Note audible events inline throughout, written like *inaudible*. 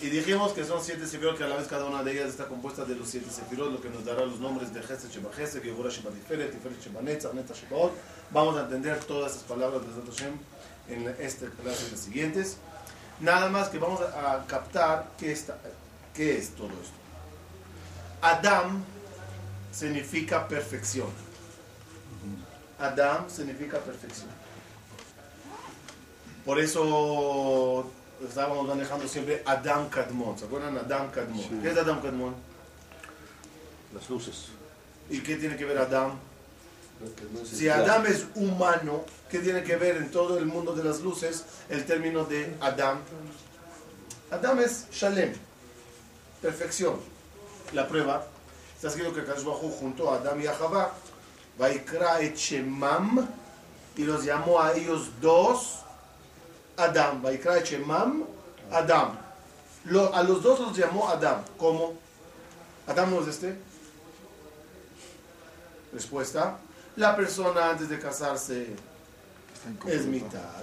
Y dijimos que son siete sefirot, que a la vez cada una de ellas está compuesta de los siete sefirot, lo que nos dará los nombres de Gesed Sheba Gesed, Gebura Sheba Tiferet, Tiferet Sheba Netzach, Netzach. Vamos a entender todas esas palabras de Hashem en esta clase de las siguientes. Nada más que vamos a captar qué, está, qué es todo esto. Adam significa perfección. Adam significa perfección. Por eso estábamos manejando siempre Adam Kadmon. ¿Se acuerdan? Adam Kadmon. ¿Qué es Adam Kadmon? Las luces. ¿Y qué tiene que ver Adam? Si Adam es humano, ¿qué tiene que ver en todo el mundo de las luces el término de Adam? Adam es Shalem, perfección. La prueba, está escrito que Bajú junto a Adam y a Javá, Vaikra et Shemam, y los llamó a ellos dos Adam. Vaikra et Shemam, Adam. Lo- a los dos los llamó Adam. ¿Cómo? Adam no es este. Respuesta. La persona antes de casarse es mitad.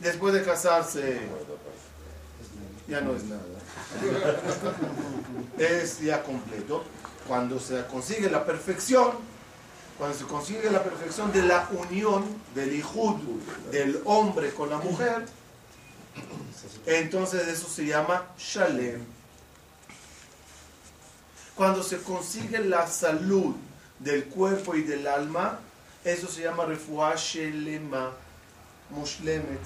Después de casarse ya no es nada. *laughs* Es ya completo. Cuando se consigue la perfección, cuando se consigue la perfección de la unión del hijud del hombre con la mujer, entonces eso se llama shalem. Cuando se consigue la salud del cuerpo y del alma, eso se llama refuah shelema, mushlemet.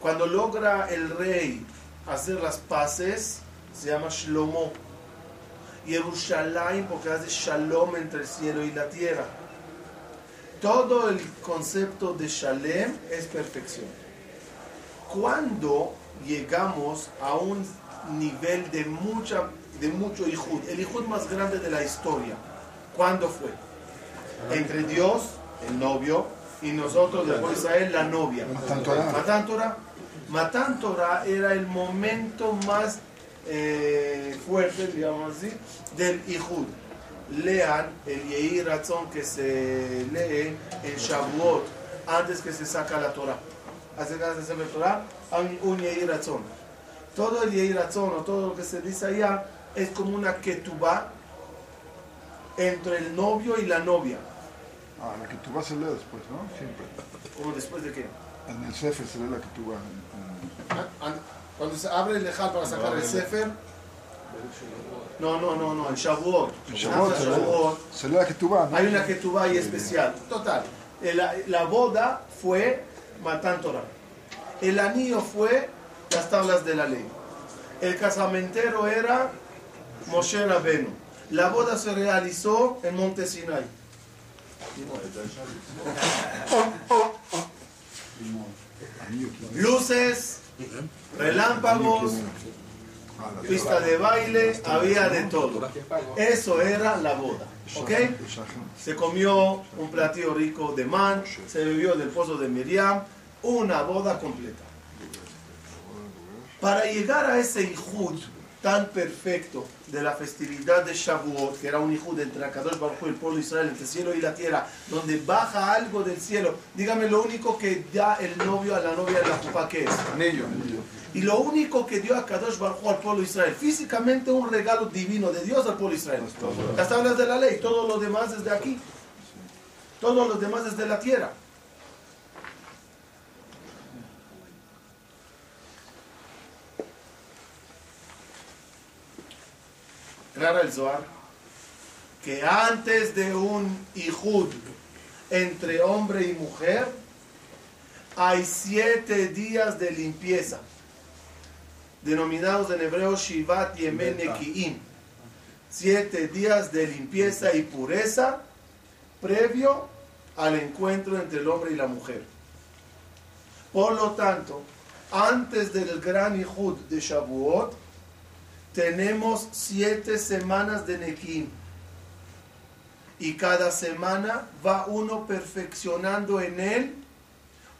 Cuando logra el rey hacer las paces, se llama Shlomo. Yerushalayim, porque hace shalom entre el cielo y la tierra. Todo el concepto de shalem es perfección. Cuando llegamos a un nivel de, mucha, de mucho hijud, el hijud más grande de la historia, ¿cuándo fue? Entre Dios, el novio, y nosotros, del pueblo de Israel, la novia. Matan Torah. Matan Torah era el momento más eh, fuerte, digamos así, del Ijud. Lean el Yehi Ratzon que se lee en Shavuot antes que se saca la Torah. Se saca la Torah, hay un Yehi Ratzon. Todo el Yehi Ratzon o todo lo que se dice allá es como una ketubá entre el novio y la novia. Ah, la vas a leer después, ¿no? Siempre. ¿O después de qué? En el Sefer se lee la que tú vas. Cuando se abre el lejal para sacar el Sefer. No, no, no, no, en Shavuot. En Shavuot se la ¿no? Hay una tú ahí especial. Total. La, la boda fue Matan Torah. El anillo fue las tablas de la ley. El casamentero era Moshe Rabenu. La boda se realizó en Monte Sinai. Luces, relámpagos, pista de baile, había de todo. Eso era la boda. Se comió un platillo rico de man, se bebió del pozo de Miriam, una boda completa. Para llegar a ese Ijud tan perfecto de la festividad de Shavuot, que era un Ijud entre Akadosh Baruj el pueblo de Israel, entre el cielo y la tierra, donde baja algo del cielo. Dígame lo único que da el novio a la novia de la jupa que es. Anillo. Y lo único que dio a Kadosh Baruj al pueblo de Israel, físicamente un regalo divino de Dios al pueblo de Israel. Las tablas de la ley, todo lo demás desde aquí. Todo lo demás desde la tierra. El Zohar que antes de un Ijud entre hombre y mujer, hay siete días de limpieza, denominados en hebreo Shivat Yemen Neki'im. Siete días de limpieza y pureza previo al encuentro entre el hombre y la mujer. Por lo tanto, antes del gran Ijud de Shavuot, tenemos siete semanas de Neki'im. Y cada semana va uno perfeccionando en él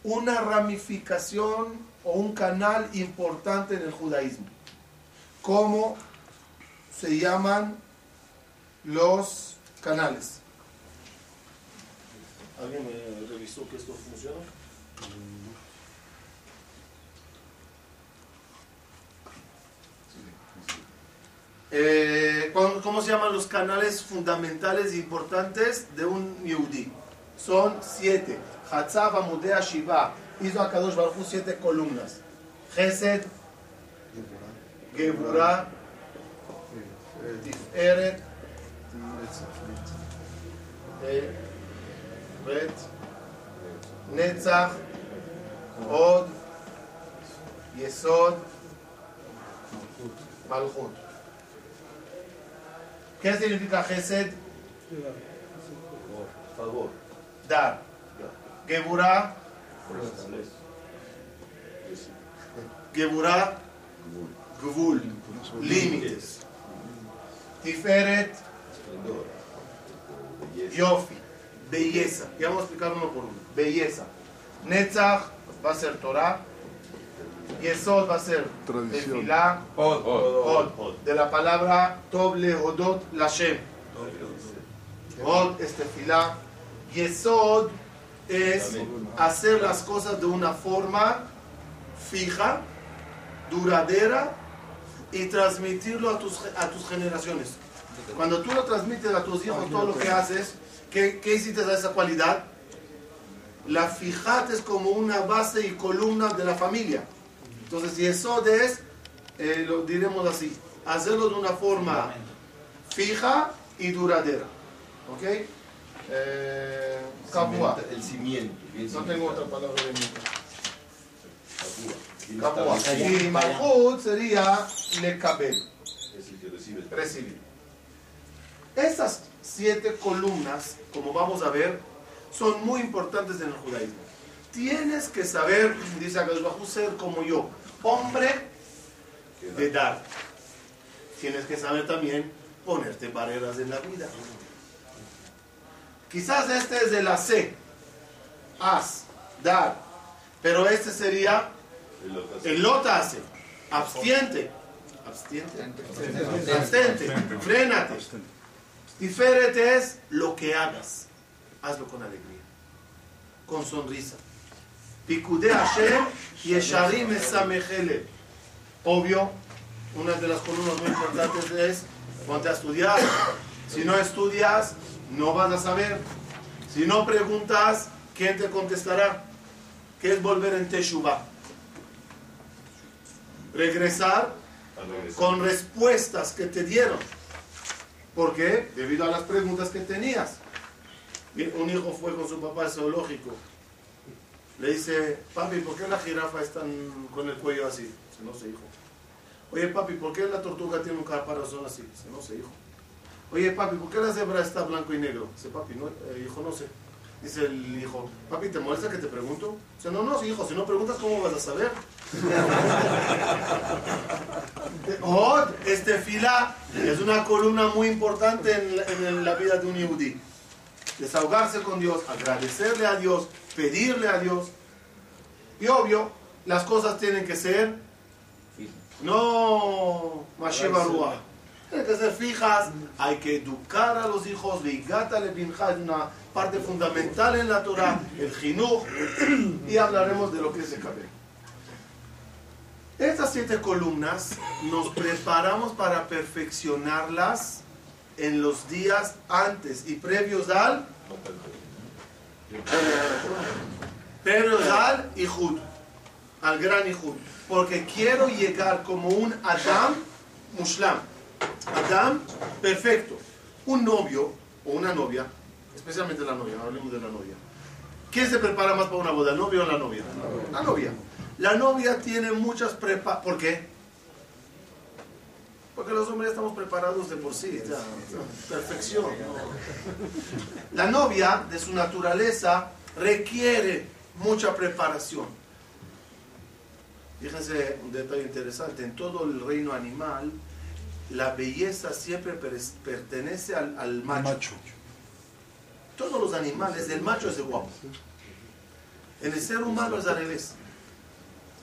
una ramificación o un canal importante en el judaísmo. Como se llaman los canales. ¿Alguien me revisó que esto funciona? Eh, ¿cómo, se llaman los canales fundamentales e importantes de un Yehudi? Son siete. Hatzav, Amudea, Shiva. Hizo a Kadosh Baruj siete columnas. Gesed, Geburah, Tiferet, Netzach, Od, Yesod, Malchut. ¿Qué significa Gesed? Favor. Dar. Establece. Geburah, Gvul, límites. Tiferet. Yofi, belleza. Ya vamos a explicar uno por uno. Belleza. Netzach va a ser Torah. Yesod va a ser Tradición. Tefilá. Od. Od. De la palabra Toble Odot Lashem. Od es Tefilá. Yesod es hacer las cosas de una forma fija, duradera y transmitirlo a tus, a tus generaciones. Cuando tú lo transmites a tus hijos todo lo que haces, ¿qué, qué hiciste a esa cualidad? La fijate es como una base y columna de la familia. Entonces, si eso es, eh, lo diremos así, hacerlo de una forma fija y duradera. ¿Ok? Eh, Kabua. Cimenta- El cimiento. No tengo otra palabra de mí. Establecido. Y Malchut sería lekabel, Es el que recibe recibir. Estas siete columnas, como vamos a ver, son muy importantes en el judaísmo. Tienes que saber, dice Bajú, ser como yo, hombre de dar. Tienes que saber también ponerte barreras en la vida. Quizás este es de la C, haz, dar, pero este sería El otro el lota hace, abstiente, abstiente, abstente, frénate. Diferente es lo que hagas, hazlo con alegría, con sonrisa. Picude Hashem y Esharim Esamejele. Obvio, una de las columnas muy importantes es ponte a estudiar. Si no estudias, no vas a saber. Si no preguntas, ¿quién te contestará? ¿Qué es volver en Teshuvah? Regresar. con respuestas que te dieron. ¿Por qué? Debido a las preguntas que tenías. Un hijo fue con su papá al zoológico. Le dice, papi, ¿por qué la jirafa está con el cuello así? Dice, no sé, hijo. Oye, papi, ¿por qué la tortuga tiene un caparazón así? Dice, no sé, hijo. Oye, papi, ¿por qué la cebra está blanco y negro? Dice, papi, no, eh, hijo, no sé. Dice el hijo, papi, ¿te molesta que te pregunto? Dice, no, no, hijo, si no preguntas, ¿cómo vas a saber? *laughs* Od, este fila es una columna muy importante en la, en vida de un yudí. Desahogarse con Dios, agradecerle a Dios, pedirle a Dios. Y obvio, las cosas tienen que ser no Mashiva Ruach. Tienen que ser fijas, hay que educar a los hijos, Vigata le es una parte fundamental en la Torah, el Jinuj, y hablaremos de lo que es el cabello. Estas siete columnas nos preparamos para perfeccionarlas en los días antes y previos al previos al Ijud, al gran Ijud, porque quiero llegar como un Adam Mushlam, Adam perfecto, un novio o una novia, especialmente la novia, hablemos de la novia. ¿Quién se prepara más para una boda, el novio o la novia? La novia. La novia tiene muchas prepa... ¿Por qué? Porque los hombres estamos preparados de por sí, perfección. La novia, de su naturaleza, requiere mucha preparación. Fíjense un detalle interesante, en todo el reino animal, la belleza siempre per- pertenece al, al macho. Macho. Todos los animales, el macho es el guapo. En el ser humano es al revés.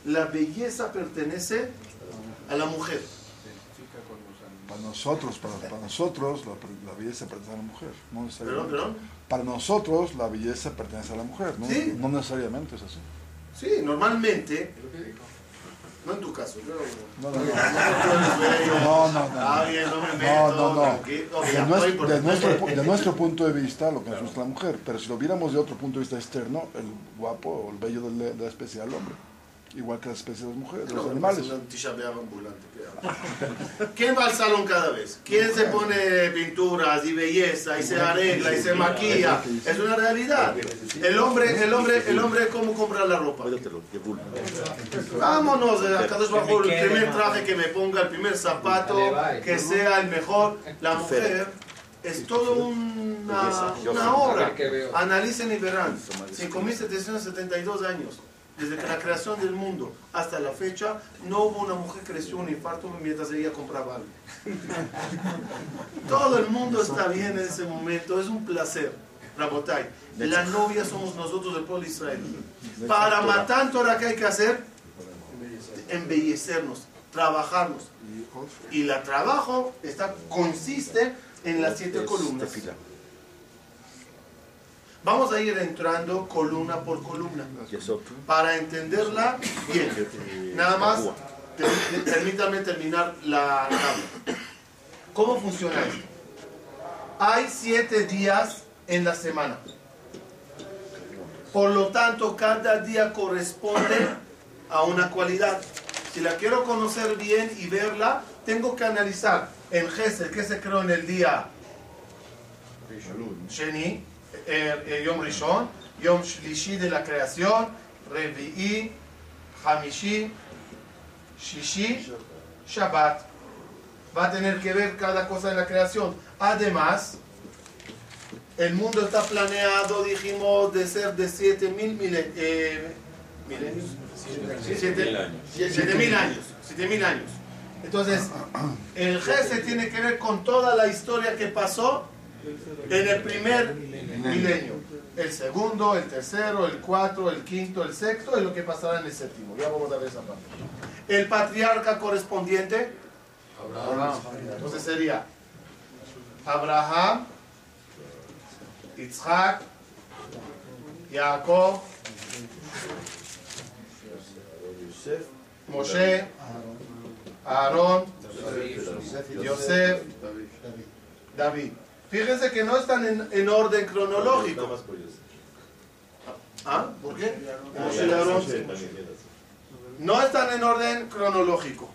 La belleza pertenece a la mujer. Para nosotros, para, para nosotros la, la belleza pertenece a la mujer. No Perdón, perdón. Para nosotros la belleza pertenece a la mujer. No, Sí. no necesariamente es así. Sí, normalmente. No en tu caso, yo. No, no, no. No, no, no. Ah, bien, no me meto. No, no, De nuestro, de nuestro de nuestro punto de vista, lo que nos gusta la mujer. Pero si lo viéramos de otro punto de vista externo, el guapo o el bello de la, especie del hombre. Igual que la especie de las mujeres, de los No, animales. es un Tisha B'Av ambulante, ¿qué habla? ¿Quién va al salón cada vez? ¿Quién se pone pinturas y belleza y se arregla y se maquilla? Es una realidad. El hombre, el hombre, el hombre, ¿cómo compra la ropa? Vámonos, eh, Kadosh Baruj Hu, el primer traje que me ponga, el primer zapato, que sea el mejor. La mujer es todo una, una obra. Analicen y verán. 5.772 años. Desde que la creación del mundo hasta la fecha, no hubo una mujer que creció un infarto mientras ella compraba algo. Todo el mundo está bien en ese momento, es un placer. Rabotai, la novia somos nosotros del pueblo de Israel. Para matar Torah, ¿qué hay que hacer? Embellecernos, trabajarnos. Y el trabajo está, consiste en las siete columnas. Vamos a ir entrando columna por columna para entenderla bien. Nada más, permítame terminar la tabla. ¿Cómo funciona esto? Hay siete días en la semana. Por lo tanto, cada día corresponde a una cualidad. Si la quiero conocer bien y verla, tengo que analizar en Gesed, que se creó en el día Sheni, Yom Shlishi de la creación, Revi'i, Hamishi, Shishi, Shabbat. Va a tener que ver cada cosa de la creación. Además, el mundo está planeado, dijimos, de ser de 7000 mil, eh, milenios. Mil años. Siete mil años. Entonces, el Gese tiene que ver con toda la historia que pasó en el primer milenio. El segundo, el tercero, el cuarto, el quinto, el sexto y lo que pasará en el séptimo. Ya vamos a ver esa parte. El patriarca correspondiente. Entonces sería Abraham, Isaac, Jacob, Moshe, Aarón, Yosef, David. Fíjense que no están en, en orden cronológico. ¿Ah? ¿Por qué? No están en orden cronológico.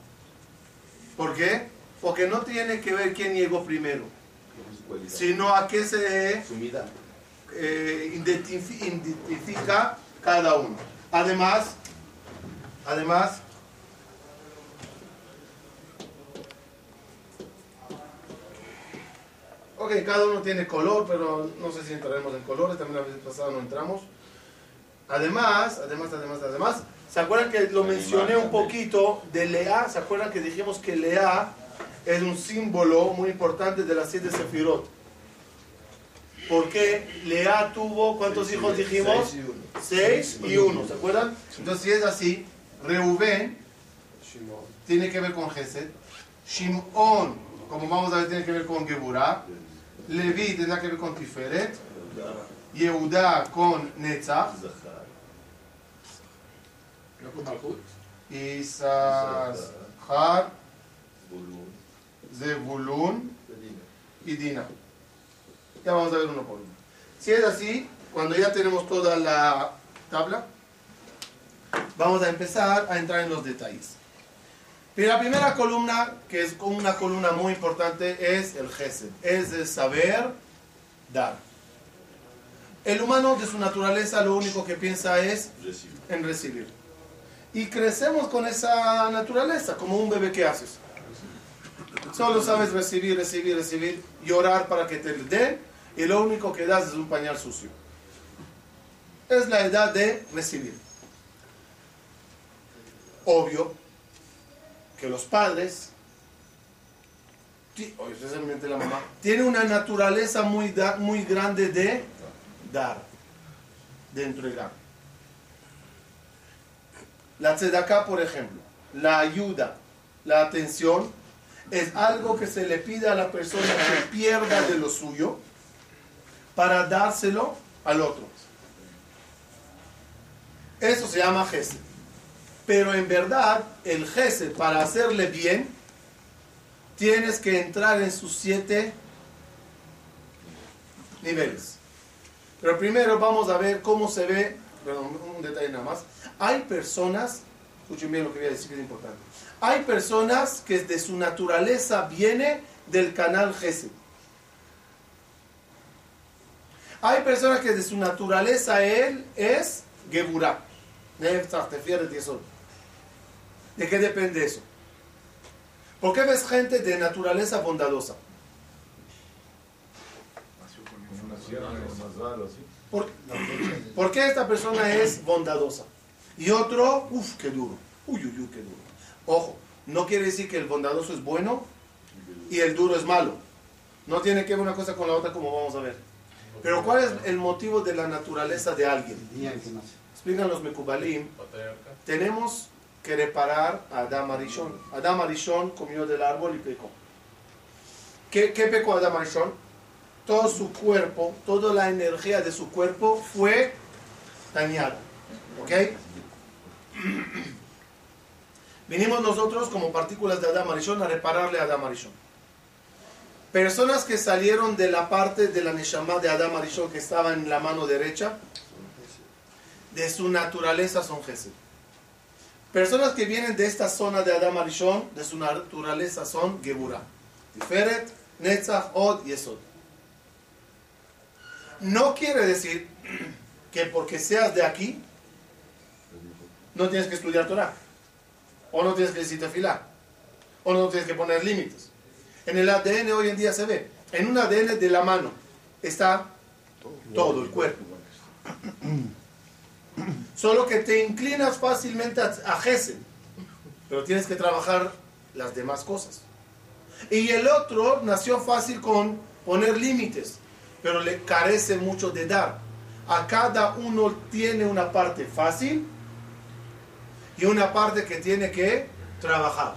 ¿Por qué? Porque no tiene que ver quién llegó primero, sino a qué se Sumida. eh, identifi- identifica cada uno. Además, además, ok, cada uno tiene color, pero no sé si entraremos en colores, también la vez pasada no entramos. Además, además, además, además, ¿se acuerdan que lo mencioné un poquito de Lea? ¿Se acuerdan que dijimos que Lea es un símbolo muy importante de las siete sefirot? Porque Lea tuvo, ¿cuántos hijos dijimos? Seis y uno, ¿se acuerdan? Entonces, si es así, Reuben tiene que ver con Gesed, Shimon, como vamos a ver, tiene que ver con Geburah, Levi tendrá que ver con Tiferet, Yehuda con Netzach, Isachar, Zebulun y Dina. Ya vamos a ver uno por uno. Si es así, cuando ya tenemos toda la tabla, vamos a empezar a entrar en los detalles. Y la primera columna, que es una columna muy importante, es el Gesed, es el saber dar. El humano de su naturaleza lo único que piensa es en recibir. Y crecemos con esa naturaleza, como un bebé que haces. Solo sabes recibir, recibir, recibir, llorar para que te den, y lo único que das es un pañal sucio. Es la edad de recibir. Obvio que los padres, o especialmente la mamá, tienen una naturaleza muy, da- muy grande de dar, de entregar. La tzedakah, por ejemplo, la ayuda, la atención, es algo que se le pide a la persona que pierda de lo suyo para dárselo al otro. Eso se llama gesed. Pero en verdad, el gesed, para hacerle bien, tienes que entrar en sus siete niveles. Pero primero vamos a ver cómo se ve, perdón, un detalle nada más. Hay personas, escuchen bien lo que voy a decir que es importante. Hay personas que de su naturaleza viene del canal Gesed. Hay personas que de su naturaleza él es Geburah. ¿De qué depende eso? ¿Por qué ves gente de naturaleza bondadosa? ¿Por, ¿Por qué esta persona es bondadosa? Y otro, uff, qué duro. Uy, uy, uy, qué duro. Ojo, no quiere decir que el bondadoso es bueno y el duro es malo. No tiene que ver una cosa con la otra como vamos a ver. Pero ¿cuál es el motivo de la naturaleza de alguien? Explican los Mekubalim. Tenemos que reparar a Adam Arishon. Adam Arishon comió del árbol y pecó. ¿Qué, pecó Adam Arishon? Todo su cuerpo, toda la energía de su cuerpo fue dañada. ¿Ok? *clears throat* Vinimos nosotros como partículas de Adam Arishon a repararle a Adam Arishon. Personas que salieron de la parte de la Neshama de Adam Arishon que estaba en la mano derecha, de su naturaleza son Gesed. Personas que vienen de esta zona de Adam Arishon, de su naturaleza son Geburah. Tiferet, Netzach, Od y Esod. No quiere decir *clears throat* que porque seas de aquí, no tienes que estudiar Torah. O no tienes que decir tefilá. O no tienes que poner límites. En el ADN hoy en día se ve. En un ADN de la mano está todo el cuerpo. *clears throat* *clears throat* Solo que te inclinas fácilmente a Gesed. Pero tienes que trabajar las demás cosas. Y el otro nació fácil con poner límites. Pero le carece mucho de dar. A cada uno tiene una parte fácil y una parte que tiene que trabajar.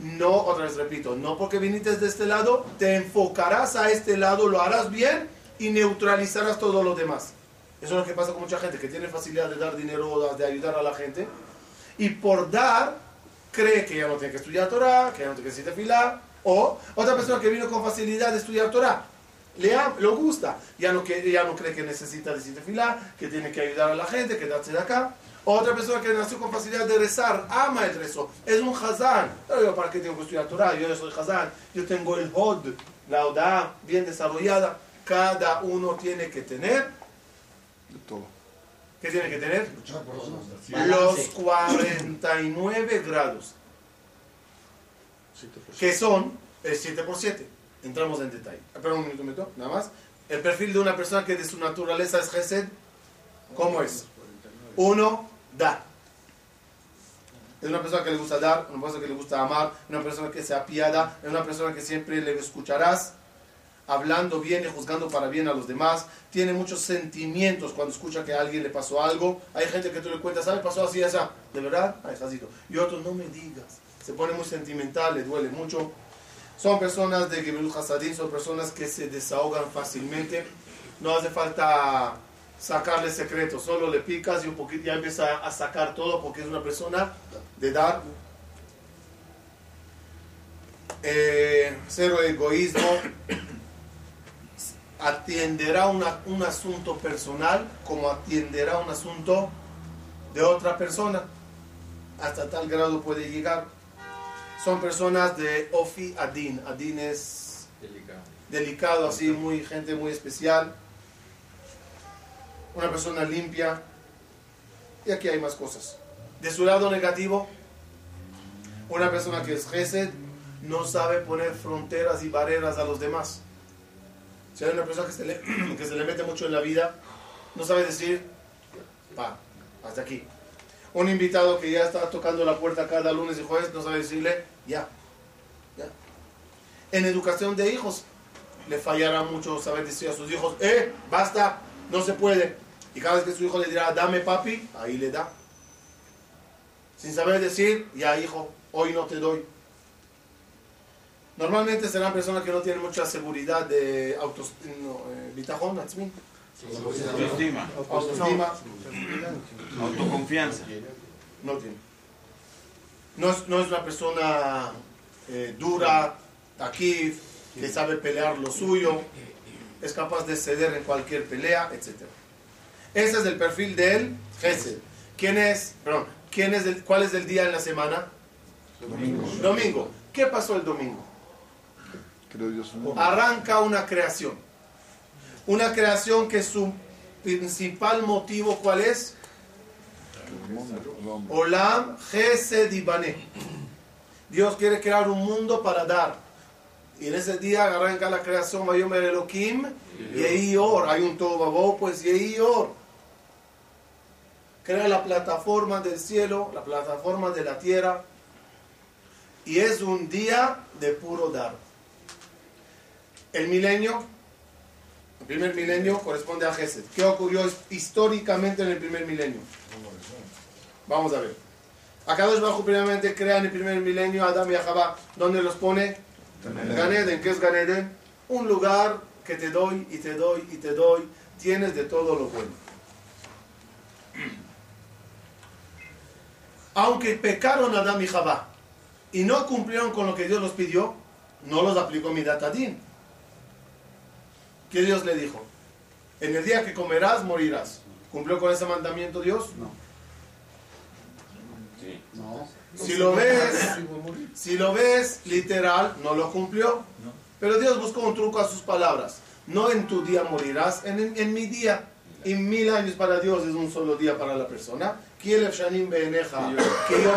No, otra vez repito, no porque viniste de este lado, te enfocarás a este lado, lo harás bien y neutralizarás todo lo demás. Eso es lo que pasa con mucha gente que tiene facilidad de dar dinero, de ayudar a la gente. Y por dar, cree que ya no tiene que estudiar Torah, que ya no tiene que decir fila. O otra persona que vino con facilidad de estudiar Torah, le, lo gusta, ya no, que, ya no cree que necesita decir fila, que tiene que ayudar a la gente, que darse de acá. Otra persona que nació con facilidad de rezar, ama el rezo, es un hazán. Pero yo, ¿para qué tengo que estudiar Torah? Yo soy hazán, yo tengo el hod, la oda bien desarrollada. Cada uno tiene que tener De todo. ¿Qué tiene que tener? Los 49 grados, que son el 7 por 7. Entramos en detalle. Espera un minuto, un minuto, nada más. El perfil de una persona que de su naturaleza es Gesed, ¿cómo es? Uno, da. Es una persona que le gusta dar, una persona que le gusta amar, una persona que se apiada, es una persona que siempre le escucharás hablando bien y juzgando para bien a los demás. Tiene muchos sentimientos cuando escucha que a alguien le pasó algo. Hay gente que tú le cuentas, ¿sabes? Pasó así, esa. ¿De verdad? Ay, jazito. Y otros, no me digas. Se pone muy sentimental, le duele mucho. Son personas de Gebel Hasadim, son personas que se desahogan fácilmente. No hace falta sacarle secretos, solo le picas y un poquito ya empieza a sacar todo porque es una persona de dar. Eh, cero egoísmo, atenderá una- un asunto personal como atenderá un asunto de otra persona. Hasta tal grado puede llegar. Son personas de Ofi Adin. Adin es delicado, así, muy, gente muy especial. Una persona limpia. Y aquí hay más cosas. De su lado negativo, una persona que es Gesed no sabe poner fronteras y barreras a los demás. Si hay una persona que se, le, *clears throat* que se le mete mucho en la vida, no sabe decir, pa, hasta aquí. Un invitado que ya está tocando la puerta cada lunes y jueves, no sabe decirle, ya, ya. En educación de hijos, le fallará mucho saber decir a sus hijos, eh, basta, no se puede. Y cada vez que su hijo le dirá, dame papi, ahí le da. Sin saber decir, ya hijo, hoy no te doy. Normalmente serán personas que no tienen mucha seguridad de autos, no, eh, bitajón, Autoestima, autoestima. autoconfianza. No tiene. No es, no es una persona eh, dura, aquí, que sabe pelear lo suyo, es capaz de ceder en cualquier pelea, etc. Ese es el perfil del Gesed. ¿Quién es? Perdón, ¿quién es el, ¿cuál es el día en la semana? Domingo. Domingo. ¿Qué pasó el domingo? Creo. Arranca una creación. Una creación que su principal motivo, ¿cuál es? Olam Gesed Ibané. Dios quiere crear un mundo para dar. Y en ese día arranca la creación, Vayomer Elohim. Hay un Tobabó, pues Yehi Or. Crea la plataforma del cielo, la plataforma de la tierra. Y es un día de puro dar. El milenio, el primer milenio corresponde a Gesed. ¿Qué ocurrió históricamente en el primer milenio? Vamos a ver. Akadosh Bajo primeramente crea en el primer milenio Adam y Jabá. ¿Dónde los pone? Ganeden. ¿Qué es Ganeden? Un lugar que te doy y te doy y te doy. Tienes de todo lo bueno. Aunque pecaron Adam y Jabá y no cumplieron con lo que Dios los pidió, no los aplicó mi datadín. ¿Qué Dios le dijo? En el día que comerás, morirás. ¿Cumplió con ese mandamiento Dios? No. Sí. Si lo ves, si lo ves literal, no lo cumplió. Pero Dios buscó un truco a sus palabras. No en tu día morirás, en, en mi día. Y mil años para Dios es un solo día para la persona. Kielef shanim beeneja, que yo.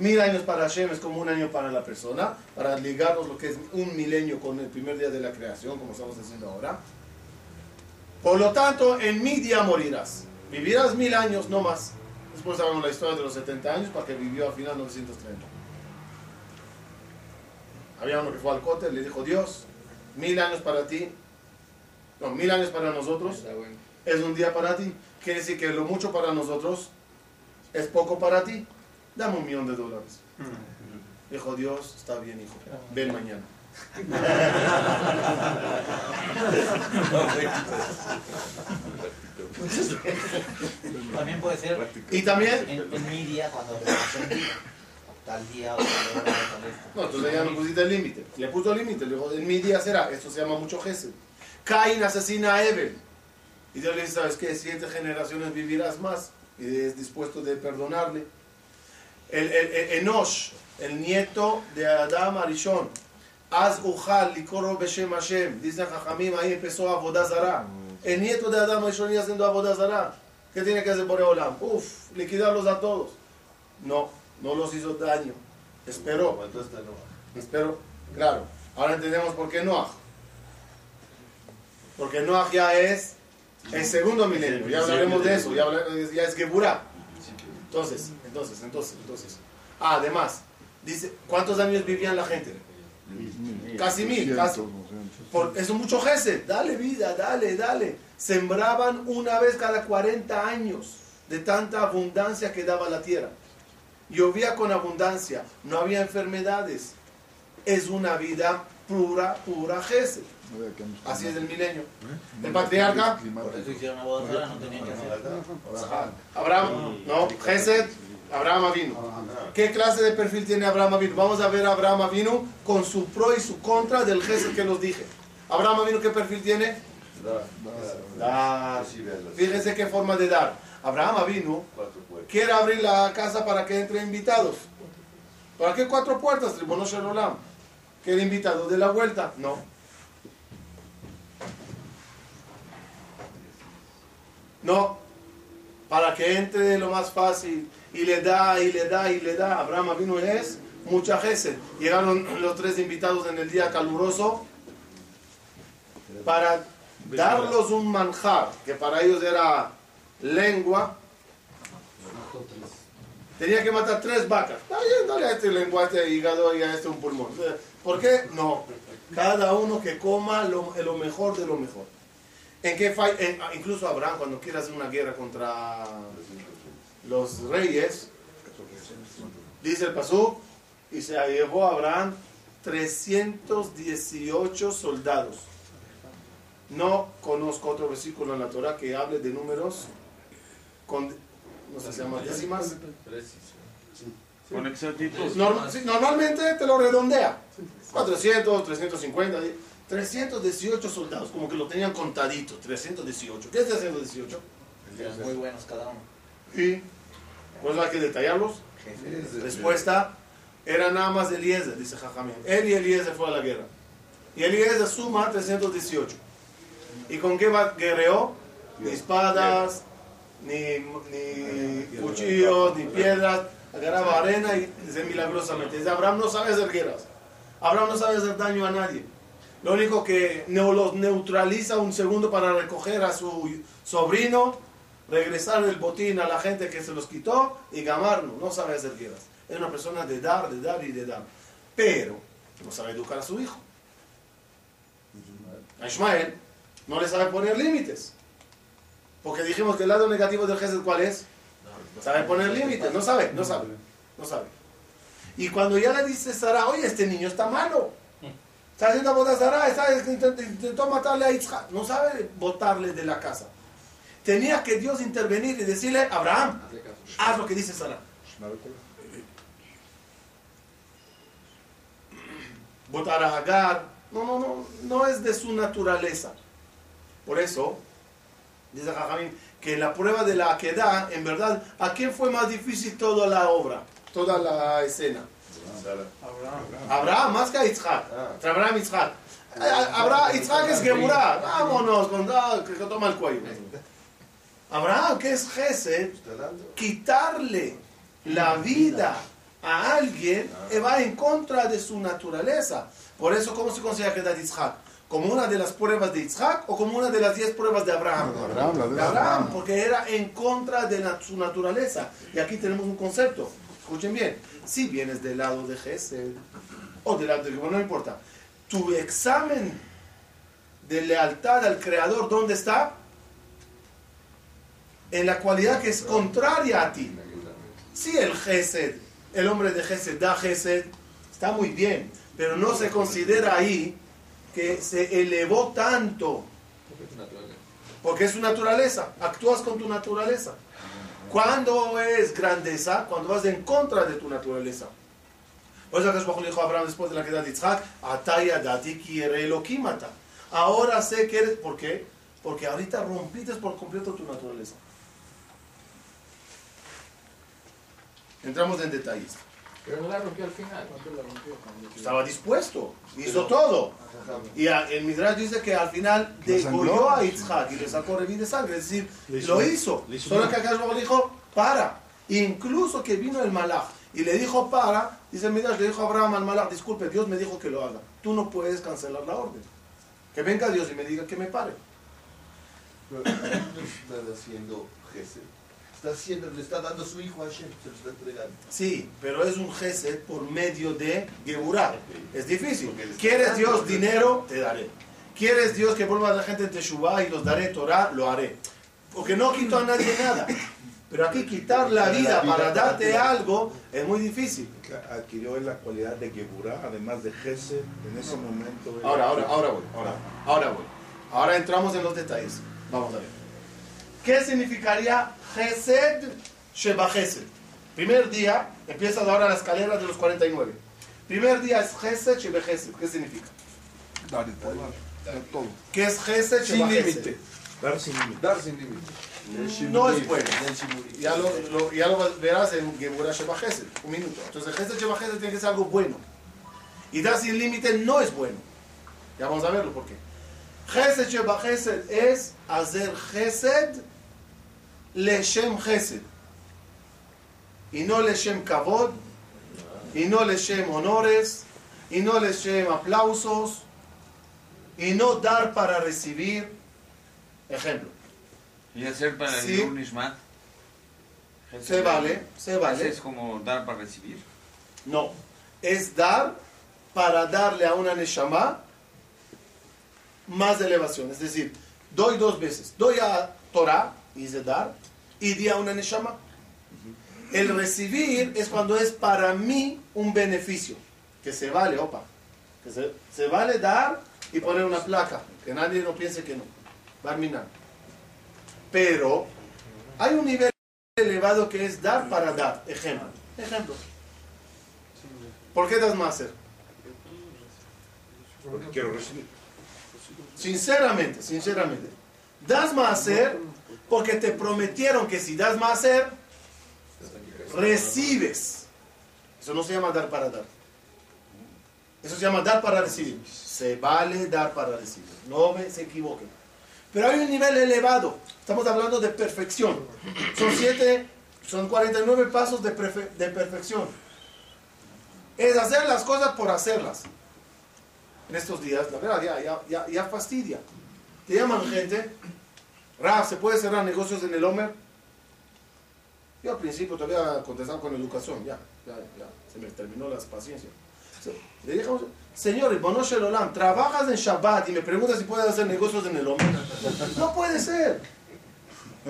Mil años para Hashem es como un año para la persona, para ligarnos lo que es un milenio con el primer día de la creación, como estamos haciendo ahora. Por lo tanto, en mi día morirás. Vivirás mil años, no más. Después sabemos la historia de los 70 años, para que vivió a final 930. Había uno que fue al cótel, le dijo, Dios, mil años para ti, no, mil años para nosotros, es un día para ti. Quiere decir que lo mucho para nosotros es poco para ti. Dame un millón de dólares. Dijo Dios, está bien, hijo. Ven mañana. También puede ser Y también, en, en mi día cuando tal día o tal hora, tal esto. no, entonces ya no pusiste el límite. Le puso límite, le dijo, en mi día será. Esto se llama mucho Gesed. Caín asesina a Evel. Y Dios le dice, ¿sabes qué? Siete generaciones vivirás más. Y es dispuesto de perdonarle. El, el, el- Enosh, el nieto de Adam Arishon. Az Ujal, Likoro Beshem Hashem. Dicen Jajamim, ahí empezó Abodazara. El nieto de Adam Arishon iba haciendo Abodazara. ¿Qué tiene que hacer Boreolam? Uf, liquidarlos a todos. No, no los hizo daño. No. Espero, claro. Ahora entendemos por qué Noah. Porque Noah ya es el segundo milenio. Ya hablaremos de eso. Ya es Geburah. Entonces, entonces, entonces, entonces. Ah, además, dice, ¿cuántos años vivían la gente? Casi mil, casi. Por, eso mucho gesed. Dale vida, dale, dale. Sembraban una vez cada 40 años de tanta abundancia que daba la tierra. Llovía con abundancia, no había enfermedades. Es una vida pura, pura gesed. Así es el milenio. El patriarca. Abraham, no, gesed, Abraham vino. ¿Qué clase de perfil tiene Abraham vino? Vamos a ver a Abraham vino con su pro y su contra del gesed que los dije. Abraham vino, ¿qué perfil tiene? Dar. Fíjense qué forma de dar. Abraham vino cuatro puertas. quiere abrir la casa para que entren invitados. ¿Para qué cuatro puertas? Tribuno Shalom. ¿Quiere invitados de la vuelta? No. No. Para que entre lo más fácil. Y le da, y le da, y le da. Abraham vino es mucha gesed. Llegaron los tres invitados en el día caluroso para darlos un manjar, que para ellos era lengua. Tenía que matar tres vacas. Dale a este lengua, este hígado y a este un pulmón. ¿Por qué? No. Cada uno que coma lo mejor de lo mejor. ¿En qué fa- en- ah, incluso Abraham, cuando quiere hacer una guerra contra los reyes, dice el Pasú, y se llevó a Abraham 318 soldados. No conozco otro versículo en la Torah que hable de números con, no sé se llama décimas. Con exactitud. Sí, normalmente te lo redondea. 400, 350, 318 soldados, como que lo tenían contadito, 318. ¿Qué es 318? Eran muy buenos cada uno. Y pues hay que detallarlos. Respuesta, era nada más Eliezer, dice Jajamín. Él y Eliezer fue a la guerra. Y Eliezer suma 318. ¿Y con qué va- guerreó? Ni espadas, ni, ni cuchillos, ni piedras. Agarraba arena y dice milagrosamente. Dice, Abraham no sabe hacer guerras. Abraham no sabe hacer daño a nadie. Lo único que neo- los neutraliza un segundo para recoger a su sobrino, regresar el botín a la gente que se los quitó y gamarlo. No sabe hacer guerras. Es una persona de dar, de dar y de dar. Pero no sabe educar a su hijo. A Ismael no le sabe poner límites. Porque dijimos que el lado negativo del Gesed, ¿cuál es? Sabe poner límites. No sabe, no sabe. No sabe. Y cuando ya le dice Sara, oye, este niño está malo. Está haciendo boda Sara, está, intentó, intentó matarle a Isaac. No sabe botarle de la casa. Tenía que Dios intervenir y decirle, Abraham, haz lo que dice Sara. Botar a Agar. No, no, no, no es de su naturaleza. Por eso, dice Jajamín, que la prueba de la queda, en verdad, ¿a quién fue más difícil toda la obra, toda la escena? Abraham, más que a Isaac. Entre Abraham y Isaac. A- a- Abraham, Isaac es Gemurá. Vámonos, con, ah, que, que toma el cuello. Abraham, que es Gesed, quitarle la vida a alguien eh, va en contra de su naturaleza. Por eso, ¿cómo se considera que de Isaac? ¿Como una de las pruebas de Isaac o como una de las diez pruebas de Abraham? De Abraham, la de De Abraham, Abraham. porque era en contra de la- su naturaleza. Y aquí tenemos un concepto. Escuchen bien. Si vienes del lado de Gesed o del lado de bueno, no importa. Tu examen de lealtad al Creador, ¿dónde está? En la cualidad que es contraria a ti. Si el Gesed, el hombre de Gesed da Gesed, está muy bien, pero no se considera ahí que se elevó tanto porque es su naturaleza. Actúas con tu naturaleza. ¿Cuándo es grandeza? Cuando vas en contra de tu naturaleza. Por eso que le dijo a Abraham después de la queda de Isaac, Ataya dati quiere Elohimata. Ahora sé que eres. ¿Por qué? Porque ahorita rompiste por completo tu naturaleza. Entramos en detalles. Pero no la rompió al final. Estaba dispuesto, hizo todo. Y el Midrash dice que al final degolló a Isaac y le sacó revís de sangre. Es decir, lo hizo. Solo que acá le dijo, para. Incluso que vino el malach y le dijo, para. Dice el Midrash, le dijo a Abraham al malach, disculpe, Dios me dijo que lo haga. Tú no puedes cancelar la orden. Que venga Dios y me diga que me pare. Pero *coughs* haciendo. Está haciendo, le está dando su hijo a Hashem, se lo está entregando. Sí, pero es un gesed por medio de Geburah. Es difícil. ¿Quieres Dios dinero? Te daré. ¿Quieres Dios que vuelva la gente en Teshuvah y los daré Torah? Lo haré. Porque no quito a nadie nada. Pero aquí quitar la vida para darte algo es muy difícil. adquirió la cualidad de Geburah, además de Gesed, en ese momento. Ahora, ahora, ahora voy. Ahora, ahora voy. Ahora entramos en los detalles. Vamos a ver. ¿Qué significaría Gesed Sheba Gesed? Primer día, empieza ahora la escalera de los 49. Primer día es Gesed Sheba Gesed. ¿Qué significa? Dar y. Dar todo. ¿Qué es Gesed Sin Sheba límite. Gesed? Dar sin límite. Dar sin límite. No es bueno. Ya lo, lo- ya lo verás en Geburah Sheba Gesed. Un minuto. Entonces, Gesed Sheba Gesed tiene que ser algo bueno. Y dar sin límite no es bueno. Ya vamos a verlo por qué. Gesed Sheba Gesed es hacer Gesed Leshem Gesed. Y no Leshem Kavod. Y no Leshem honores. Y no Leshem aplausos. Y no dar para recibir. Ejemplo. Y hacer para Sí. el un Ishmat. Se vale, se vale. Es como dar para recibir. No, es dar para darle a una Neshama más elevación. Es decir, doy dos veces. Doy a Torah, hice dar, y di a una Neshama. El recibir es cuando es para mí un beneficio, que se vale, opa, que se, se vale dar y poner una placa, que nadie no piense que no, Barminan. Pero hay un nivel elevado que es dar para dar, ejemplo. Ejemplo. ¿Por qué das más Porque quiero recibir. Sinceramente, sinceramente. Das más porque te prometieron que si das más recibes. Eso no se llama dar para dar. Eso se llama dar para recibir. Se vale dar para recibir. No me, se equivoquen. Pero hay un nivel elevado. Estamos hablando de perfección. Son siete, son 49 pasos de, perfe- de perfección. Es hacer las cosas por hacerlas. En estos días, la verdad, ya, ya, ya fastidia. Te llaman gente. Raf, ¿se puede cerrar negocios en el Homer? Yo al principio todavía contestaba con educación, ya, ya, ya, se me terminó las paciencias. Le dije, señor, Bonosh el Olam, trabajas en Shabbat y me preguntas si puedes hacer negocios en el Homer. No puede ser.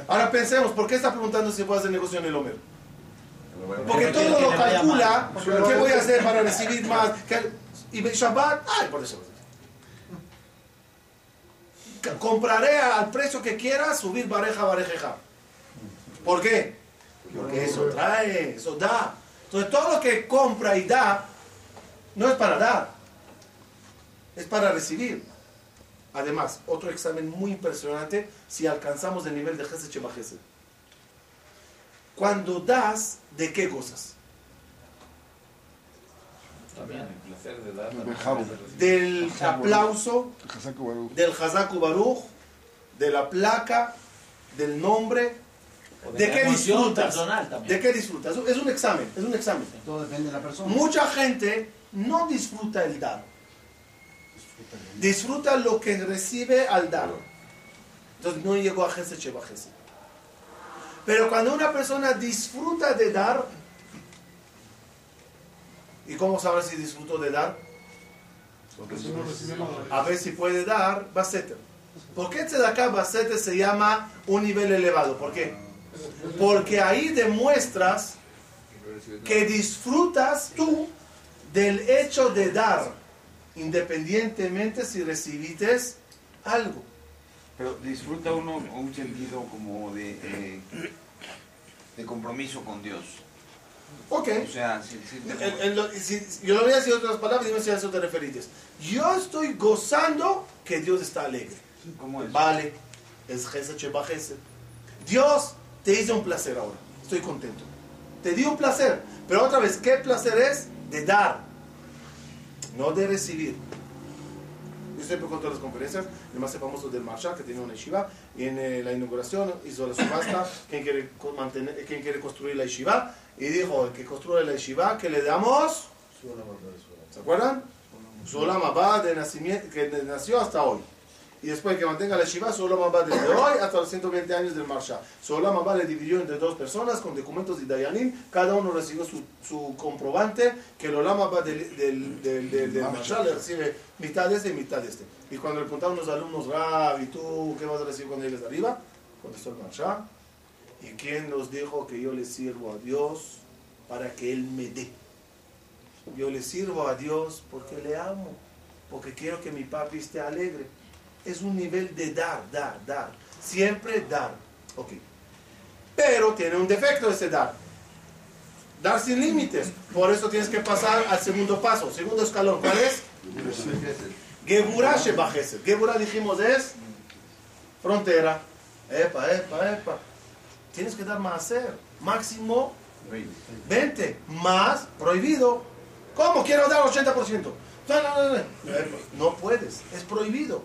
Ahora pensemos, ¿por qué está preguntando si puede hacer negocio en el Homer? Porque todo lo calcula. ¿qué voy a hacer para recibir más? ¿Qué- Y Shabbat, ay, por eso. Compraré al precio que quiera, subir bareja, barejeja. ¿Por qué? Porque eso trae, eso da. Entonces todo lo que compra y da, no es para dar, es para recibir. Además, otro examen muy impresionante si alcanzamos el nivel de Gesed. Cuando das, ¿de qué gozas? También de. Del aplauso, del Hazaku Baruch, de la placa, del nombre. ¿De la qué disfrutas? ¿De qué disfrutas? Es un examen, es un examen. Todo depende de la persona. Mucha gente no disfruta el dar. Disfruta lo que recibe al dar. Entonces no llegó a Sheba Gesed. Pero cuando una persona disfruta de dar, ¿y cómo saber si disfrutó de dar? A ver si puede dar Baseter. ¿Por qué Tzedakah Baseter se llama un nivel elevado? ¿Por qué? Porque ahí demuestras que disfrutas tú del hecho de dar, independientemente si recibiste algo. Pero disfruta uno un sentido como de, eh, de compromiso con Dios. Ok. O sea, si, si te- En- en lo- si- yo lo voy a decir otras palabras, dime si a eso te referiste. Yo estoy gozando que Dios está alegre. ¿cómo es? Vale, es Gesed Sheba Gesed. Dios te hizo un placer ahora. Estoy contento. Te di un placer. Pero otra vez, ¿qué placer es? De dar, no de recibir. Yo siempre cuento las conferencias, el más famoso del Marsha, que tenía una yeshiva, y en eh, la inauguración hizo la subasta, ¿quién quiere, mantener, quién quiere construir la yeshiva? Y dijo, el que construye la yeshiva, que le damos, ¿se acuerdan? Sulam Abba de nacimiento, que nació hasta hoy. Y después que mantenga la Shiva, Sulam Abba desde hoy hasta los 120 años del Marsha. Sulam Abba le dividió entre dos personas con documentos de Dayanim. Cada uno recibió su, su comprobante que el Olam Abba del, del, del, del, del Marsha le recibe mitad de este y mitad de este. Y cuando le preguntaron los alumnos, Rab, ¿y tú qué vas a recibir cuando llegues arriba? Contestó el Marsha. ¿Y quién nos dijo que yo le sirvo a Dios para que Él me dé? Yo le sirvo a Dios porque le amo, porque quiero que mi papi esté alegre. Es un nivel de dar, dar, dar. Siempre dar. Ok. Pero tiene un defecto ese dar. Dar sin límites. Por eso tienes que pasar al segundo paso, segundo escalón. ¿Cuál es? Geburah Sheba Gesed. Geburah dijimos es frontera. Epa, epa, epa. Tienes que dar más hacer. Máximo 20. Más prohibido. ¿Cómo? Quiero dar 80%. No, no, no, no. No puedes. Es prohibido.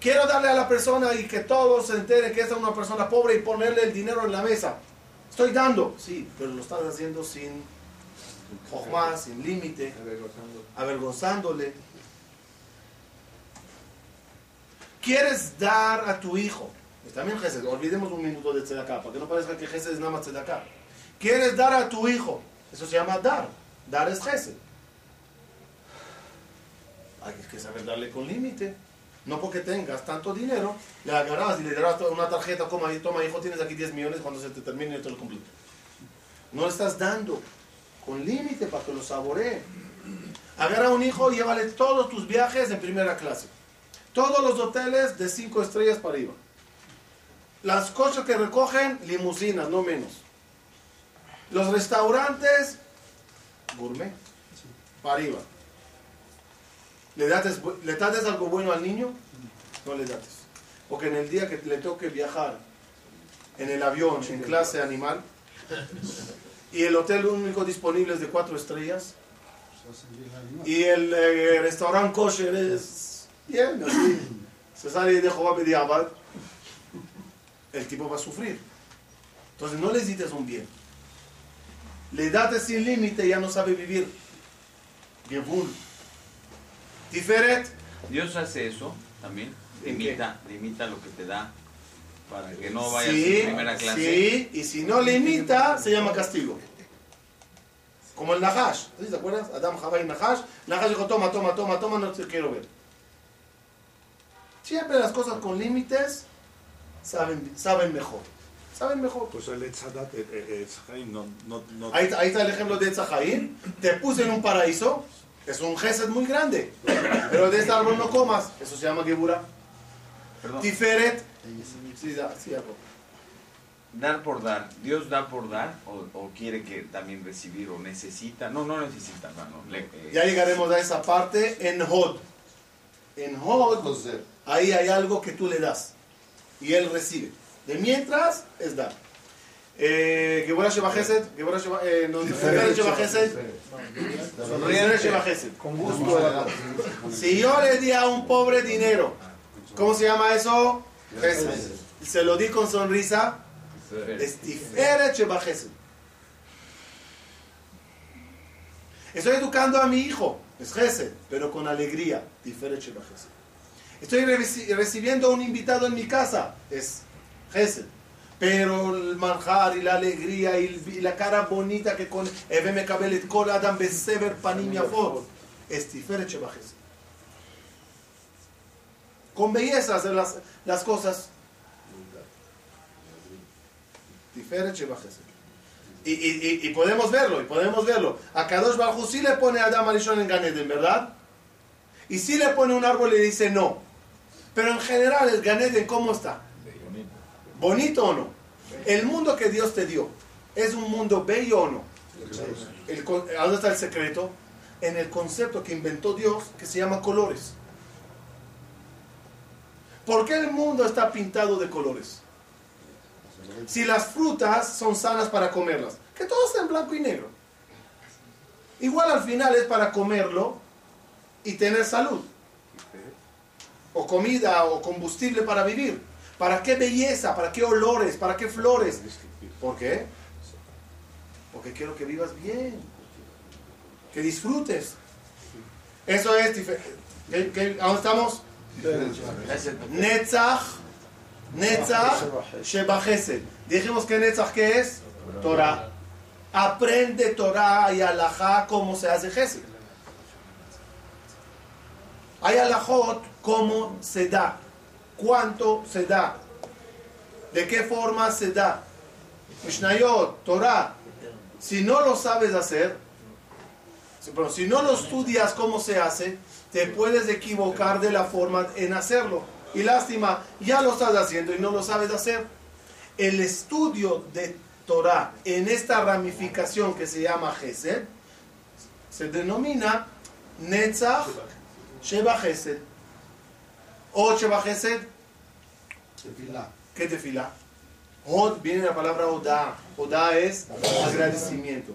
Quiero darle a la persona y que todos se enteren que es una persona pobre y ponerle el dinero en la mesa. Estoy dando. Sí, pero lo estás haciendo sin jochma, sin límite, avergonzándole. ¿Quieres dar a tu hijo? Y también Jesús, olvidemos un minuto de tzedakah, para que no parezca que Jesús es nada más tzedakah. ¿Quieres dar a tu hijo? Eso se llama dar. Dar es Jesús. Hay que saber darle con límite. No porque tengas tanto dinero, le agarras y le darás una tarjeta, como ahí, toma hijo, tienes aquí 10 millones, cuando se te termine te lo cumplo. No le estás dando con límite para que lo saboree. Agarra un hijo y llévale todos tus viajes en primera clase. Todos los hoteles de 5 estrellas para arriba. Las coches que recogen, limusinas, no menos. Los restaurantes, gourmet, para arriba. ¿Le das, ¿Le das algo bueno al niño? No le das. Porque en el día que le toque viajar en el avión, en clase animal, y el hotel único disponible es de cuatro estrellas, y el eh, restaurante kosher es bien, así, se sale de Jehová Bediabad, el tipo va a sufrir. Entonces no le dices un bien. Le das sin límite, ya no sabe vivir. Gebul. Tiferet, Dios hace eso también. Limita, limita lo que te da para que no vayas sí, en primera clase. sí, y si no limita, se llama castigo. Como el Nahash, ¿sí? ¿te acuerdas? Adam Jabá y Nahash. Nahash dijo, toma, toma, toma, toma, no te quiero ver. Siempre las cosas con límites saben, saben mejor. Saben mejor. Pues el Etzadat, eh, eh, Etzahaim, no, no, no, Ahí, ahí está el ejemplo de Etzahaim. Te puse en un paraíso. Es un gesed muy grande. Pero de este árbol no comas. Eso se llama Gebura. Tiferet. Sí, da- sí, algo. dar por dar. ¿Dios da por dar o, o quiere que también recibir o necesita? No, no necesita, hermano. Le- eh, Ya llegaremos a esa parte en Hod. En Hod, ahí hay algo que tú le das. Y él recibe. De mientras, es dar. Eh, Gebura Sheba Gesed, Gebura Sheba, eh, no, Sheba Gesed, Tiferet Sheba Gesed. Con gusto. Si yo le di a un pobre dinero, ¿cómo se llama eso? Gesed. Se lo di con sonrisa, es Tiferet Sheba Gesed. Estoy educando a mi hijo, es Gesed, pero con alegría, Tiferet Sheba Gesed. Estoy reci- recibiendo a un invitado en mi casa, es Gesed. Pero el manjar y la alegría y, la cara bonita que con Eve Kabelet Kol Adam Besever Panim Yafot, es Tiferet. Con belleza hacer las, las cosas. Tiferet. Y, y, y, podemos verlo, y podemos verlo. A Kadosh Baruj Hu sí le pone a Adam Arishon en Ganeden, ¿verdad? Y sí le pone un árbol y le dice no. Pero en general el Ganeden, ¿cómo está? ¿Bonito o no? El mundo que Dios te dio, ¿es un mundo bello o no? El ¿Dónde está el secreto? En el concepto que inventó Dios que se llama colores. ¿Por qué el mundo está pintado de colores? Si las frutas son sanas para comerlas, que todo está en blanco y negro. Igual al final es para comerlo y tener salud. O comida o combustible para vivir. ¿Para qué belleza? ¿Para qué olores? ¿Para qué flores? ¿Por qué? Porque quiero que vivas bien. Que disfrutes. Eso es ¿qué- qué- ¿A dónde estamos? Netzach. Netzach. Sheba Gesed. Dijimos que Netzach ¿qué es? Torah. Aprende Torah y alajá cómo se hace Gesed. Hay alajot cómo se da, cuánto se da, de qué forma se da. Mishnayot, Torah. Si no lo sabes hacer, pero si no lo estudias cómo se hace, te puedes equivocar de la forma en hacerlo. Y lástima, ya lo estás haciendo y no lo sabes hacer. El estudio de Torah en esta ramificación que se llama Gesed se denomina Netzach Sheba Gesed. O Sheba Gesed, ¿qué tefila? Od viene la palabra Oda. Oda es agradecimiento.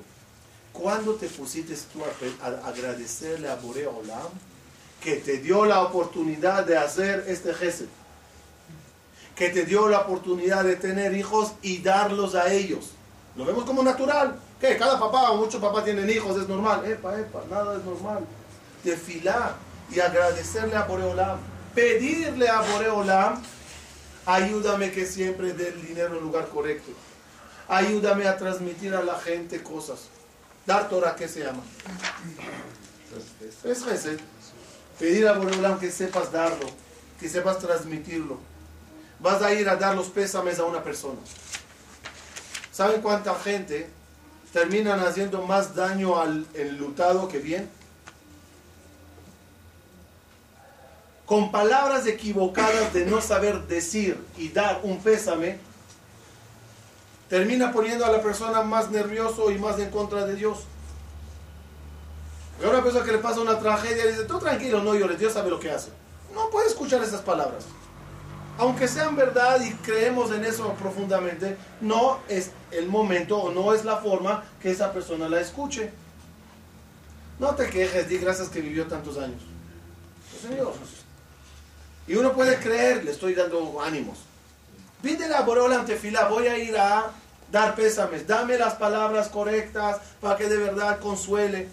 ¿Cuándo te pusiste tú a, agradecerle a Bore Olam que te dio la oportunidad de hacer este Gesed? Que te dio la oportunidad de tener hijos y darlos a ellos. Lo vemos como natural. que Cada papá muchos papás tienen hijos, es normal. Epa, epa, nada es normal. Tefilar y agradecerle a Boreolam. Pedirle a Boreolam, ayúdame que siempre dé el dinero en el lugar correcto. Ayúdame a transmitir a la gente cosas. Dar Torah, ¿qué se llama? Es Gesed. Pedir a Boreolam que sepas darlo. que sepas transmitirlo. Vas a ir a dar los pésames a una persona. ¿Saben cuánta gente terminan haciendo más daño al enlutado que bien? Con palabras equivocadas de no saber decir y dar un pésame, termina poniendo a la persona más nervioso y más en contra de Dios. Y una persona que le pasa una tragedia dice, tú tranquilo, no llores, Dios sabe lo que hace. No puede escuchar esas palabras. Aunque sean verdad y creemos en eso profundamente, no es el momento o no es la forma que esa persona la escuche. No te quejes, di gracias que vivió tantos años. Pues, Señor. Y uno puede creer, le estoy dando ánimos. Pídele a Borola ante fila, voy a ir a dar pésames, dame las palabras correctas para que de verdad consuele.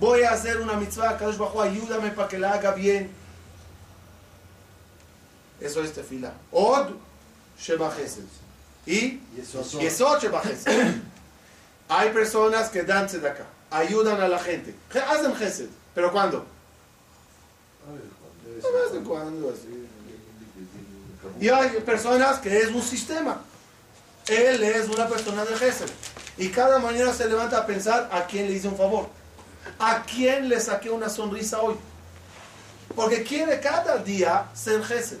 Voy a hacer una mitzvah, Kadosh Bajo, ayúdame para que la haga bien. Eso es tefila. Od Sheba. Y Yesod Sheba. Hay personas que dan acá, ayudan a la gente, hacen Chesed. ¿Pero cuándo? Y hay personas que es un sistema. Él es una persona de Gesed. Y cada mañana se levanta a pensar a quién le hice un favor. A quién le saqué una sonrisa hoy. Porque quiere cada día ser Gesed.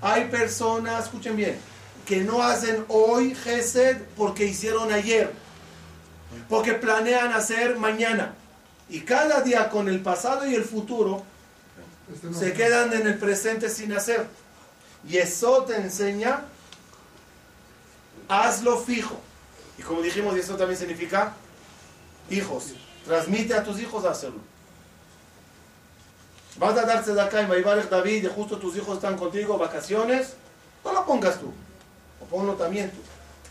Hay personas, escuchen bien, que no hacen hoy Gesed porque hicieron ayer. Porque planean hacer mañana. Y cada día con el pasado y el futuro se quedan en el presente sin hacer. Y eso te enseña, hazlo fijo. Y como dijimos, y eso también significa hijos. Transmite a tus hijos a hacerlo. Vas a darse de acá en Maibarek David y justo tus hijos están contigo, vacaciones, no lo pongas tú. O ponlo también tú.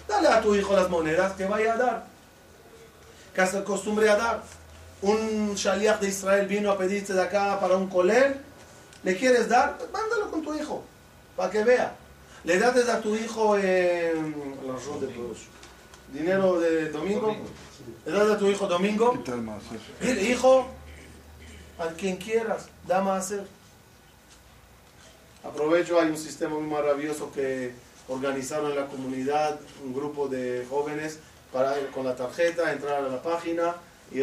Dale a tu hijo las monedas que vaya a dar. Que se acostumbre a dar. Un shaliach de Israel vino a pedirte de acá para un colel. ¿Le quieres dar? Pues mándalo con tu hijo para que vea. Le das a tu hijo eh, dinero de domingo. Le das a tu hijo domingo. Dile, hijo, a quien quieras, da más hacer. Aprovecho, hay un sistema muy maravilloso que organizaron en la comunidad, un grupo de jóvenes para con la tarjeta entrar a la página y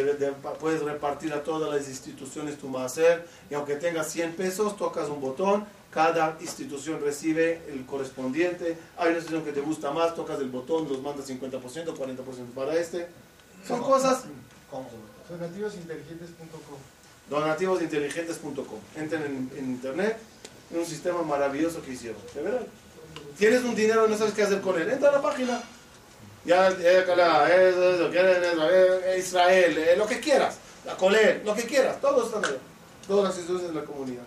puedes repartir a todas las instituciones tu hacer y aunque tengas 100 pesos, tocas un botón, cada institución recibe el correspondiente, hay una institución que te gusta más, tocas el botón, los mandas 50%, 40% para este. Son cosas ¿Cómo se llama? Donativosinteligentes.com. donativosinteligentes.com. Entren en, en internet, es un sistema maravilloso que hicieron. De verdad. Tienes un dinero y no sabes qué hacer con él. Entra a la página. Ya, ya, eso, eso, Israel, eh, lo que quieras. La Coler, lo que quieras. Todos están allá. Todas las instituciones de la comunidad.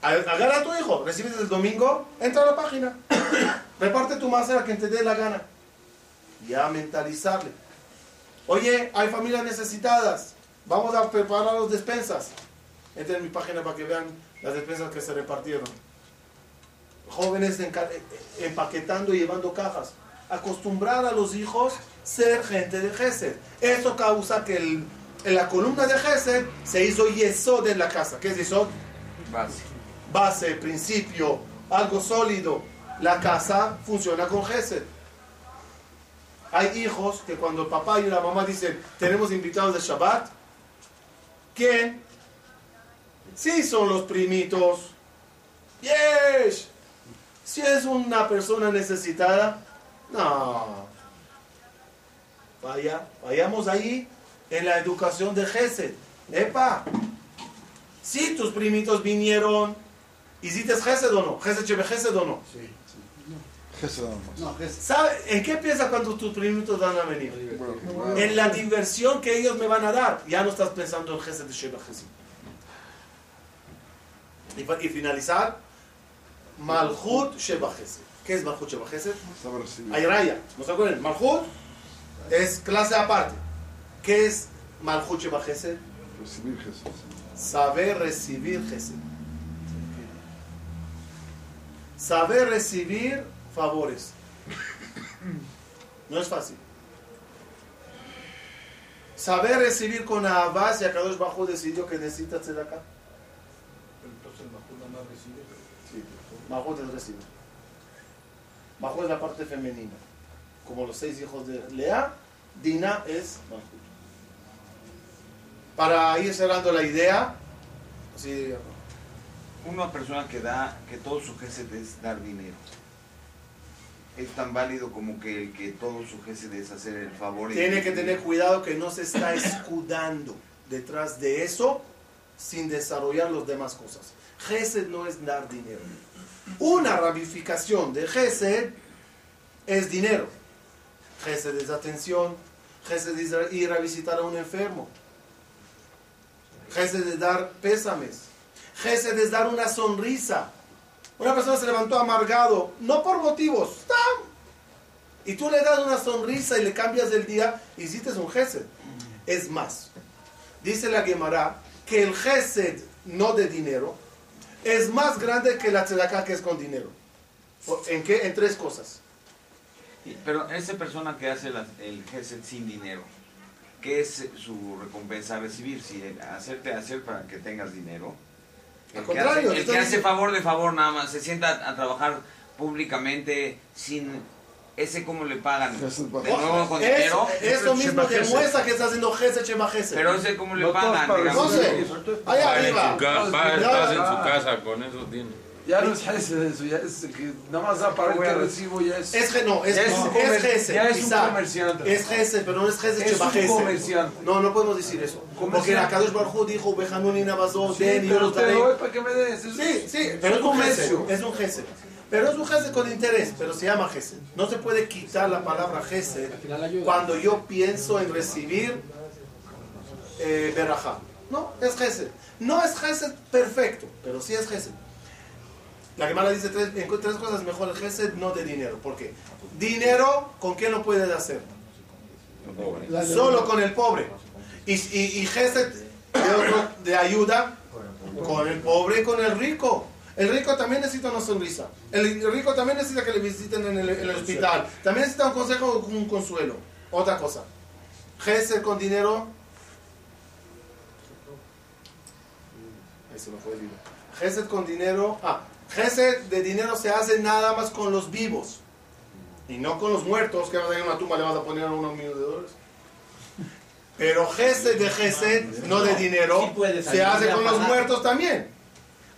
Agarra a tu hijo, recibes el domingo, entra a la página. *coughs* Reparte tu masa a quien te dé la gana. Ya mentalizarle. Oye, hay familias necesitadas. Vamos a preparar las despensas. Entren en mi página para que vean las despensas que se repartieron. Jóvenes eh, empaquetando y llevando cajas. Acostumbrar a los hijos ser gente de Gesed. Eso causa que el- en la columna de Gesed se hizo Yesod en la casa. ¿Qué es Yesod? Base. Base, principio, algo sólido. La casa funciona con Gesed. Hay hijos que cuando el papá y la mamá dicen, tenemos invitados de Shabbat, ¿quién? Sí son los primitos. Yes. Si es una persona necesitada, no. Vaya, vayamos ahí en la educación de Gesed. Epa, si tus primitos vinieron, ¿hiciste Gesed o no? ¿Gesed Shebe Gesed o no? Nada más. No, es ¿Sabe en qué piensa cuando tus primitos van a venir? En la diversión que ellos me van a dar. Ya no estás pensando en Gesed de Sheba Gesed. Y, y finalizar, Malchut Sheba Gesed. ¿Qué es Malchut Sheba Gesed? Hay raya. ¿No se acuerdan? Malchut es clase aparte. ¿Qué es Malchut Sheba Gesed? Recibir Gesed. Saber recibir Gesed. Saber recibir favores. No es fácil. Saber recibir con Abbas y Akadosh Bajo decidió que necesitas de acá. Malhut es recibir. Malhut es la parte femenina. Como los seis hijos de Lea, Dina es Malhut. Para ir cerrando la idea, sí, Una persona que da, que todo su gesed es dar dinero. Es tan válido como que el que todo su gesed es hacer el favor. tiene que tener cuidado que no se está escudando detrás de eso sin desarrollar las demás cosas. Gesed no es dar dinero. Una ramificación de Gesed es dinero. Gesed es atención. Gesed es ir a visitar a un enfermo. Gesed es dar pésames. Gesed es dar una sonrisa. Una persona se levantó amargado, no por motivos, ¡tam! y tú le das una sonrisa y le cambias el día, hiciste un Gesed. Es más, dice la Gemara que el Gesed no de dinero es más grande que la tzedakah que es con dinero. ¿En qué? En tres cosas. Pero esa persona que hace la- el gesed sin dinero, ¿qué es su recompensa a recibir? Si el- hacerte hacer para que tengas dinero. Al El que, contrario, hace, le el que hace favor de favor nada más, se sienta a trabajar públicamente sin ese cómo le pagan. De nuevo con Es- dinero. eso mismo demuestra que está haciendo Gesed Shema Gesed. Pero ese cómo le No pagan, digamos. Entonces, allá arriba. estás en su casa con eso tiene. Ya no es Hesed eso, ya es que nada más da para el que recibo, ya es. Es que no, es, es, es, un Gesed. ya es un comerciante. Es Gesed, pero no es Gesed Es Shema un Gesed. comerciante. No, no podemos decir eso. Porque la Kadosh Baruj Hu dijo, Bejanun y Nabazot, Sí, Den y pero te Darei". doy para que me des. es- Sí, sí, es pero es un un comercio. es un gesed. Pero es un gesed con interés, pero se llama gesed. No se puede quitar la palabra gesed cuando yo pienso en recibir eh, berajá. No, es gesed. No es gesed perfecto, pero sí es gesed. La Gemara dice tres, cosas mejor el gesed, no de dinero. ¿Por qué? Dinero, ¿con qué lo puedes hacer? Solo con el pobre. Y, y, y gesed de, otro- de ayuda con el pobre y con el rico. El rico también necesita una sonrisa. El rico también necesita que le visiten en el, en el hospital. También necesita un consejo o un consuelo. Otra cosa. Gesed con dinero. Ahí se me fue el. Gesed con dinero. Ah, Gesed de dinero se hace nada más con los vivos. Y no con los muertos, que vas a ir a una tumba le vas a poner unos millones de dólares. Pero Gesed de Gesed, no de dinero, se hace con los muertos también.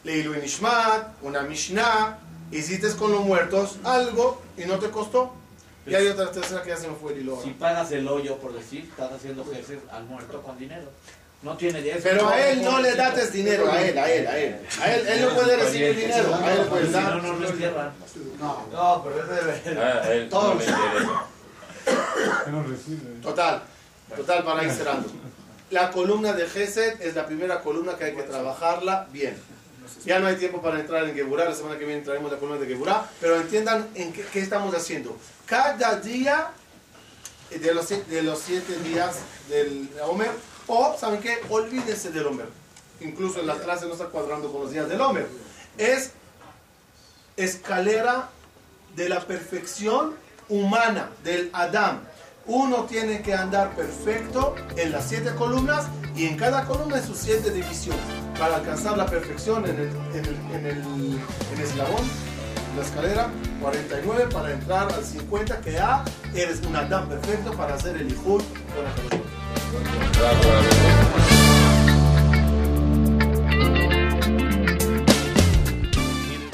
Leilu Nishmat, una Mishnah, hiciste con los muertos algo y no te costó. Y hay otra tercera que ya se me fue el hilo. Si pagas el hoyo, por decir, estás haciendo Gesed al muerto con dinero. No tiene 10. Pero a él no le dates dinero, a él, a él, a él. A él, él no puede recibir dinero, a él le puedes Si no, dar. no lo entierran. No, pero ese debe. Ah, él no interesa. Total, total para ir cerrando. La columna de Gesed es la primera columna que hay que trabajarla bien. Ya no hay tiempo para entrar en Geburá, la semana que viene entraremos en la columna de Geburá, pero entiendan en qué, qué estamos haciendo. Cada día de los, de los siete días del Homer, o, ¿saben qué? Olvídense del Homer. Incluso en la clase no está cuadrando con los días del Homer. Es escalera de la perfección humana, del Adam. Uno tiene que andar perfecto en las siete columnas y en cada columna en sus siete divisiones para alcanzar la perfección en el, en el, en el, en eslabón, la escalera 49 para entrar al 50 que ya eres un Adam perfecto para hacer el Ijud con la bravo.